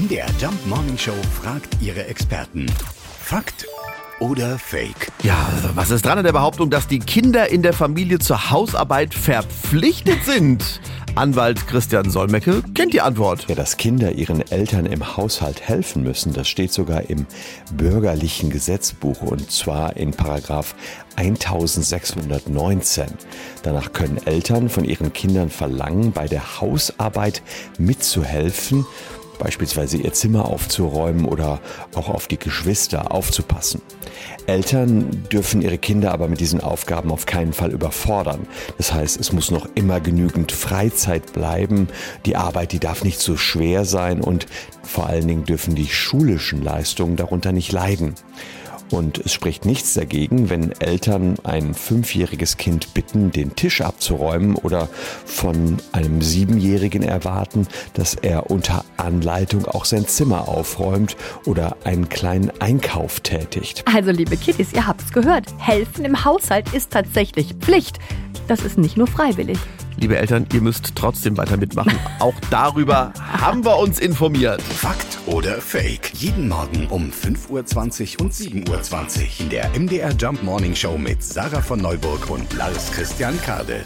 MDR Jump Morning Show fragt ihre Experten. Fakt oder Fake? Ja, was ist dran an der Behauptung, dass die Kinder in der Familie zur Hausarbeit verpflichtet sind? Anwalt Christian Solmecke kennt die Antwort. Ja, dass Kinder ihren Eltern im Haushalt helfen müssen, das steht sogar im bürgerlichen Gesetzbuch und zwar in Paragraph 1619. Danach können Eltern von ihren Kindern verlangen, bei der Hausarbeit mitzuhelfen beispielsweise ihr Zimmer aufzuräumen oder auch auf die Geschwister aufzupassen. Eltern dürfen ihre Kinder aber mit diesen Aufgaben auf keinen Fall überfordern. Das heißt, es muss noch immer genügend Freizeit bleiben, die Arbeit, die darf nicht so schwer sein und vor allen Dingen dürfen die schulischen Leistungen darunter nicht leiden. Und es spricht nichts dagegen, wenn Eltern ein fünfjähriges Kind bitten, den Tisch abzuräumen oder von einem Siebenjährigen erwarten, dass er unter Anleitung auch sein Zimmer aufräumt oder einen kleinen Einkauf tätigt. Also liebe Kiddies, ihr habt's gehört. Helfen im Haushalt ist tatsächlich Pflicht. Das ist nicht nur freiwillig. Liebe Eltern, ihr müsst trotzdem weiter mitmachen. Auch darüber haben wir uns informiert. Fakt oder Fake? Jeden Morgen um 5.20 Uhr und 7.20 Uhr in der MDR Jump Morning Show mit Sarah von Neuburg und Lars Christian Kade.